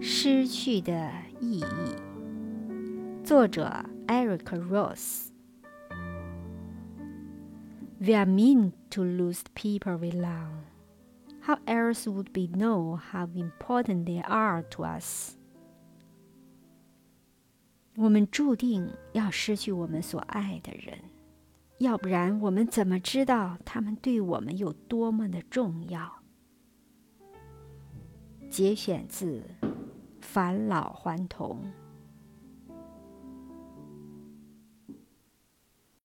失去的意义。作者 Eric Ross。We are mean to lose people we love. How else would we know how important they are to us? 我们注定要失去我们所爱的人，要不然我们怎么知道他们对我们有多么的重要？节选自《返老还童》。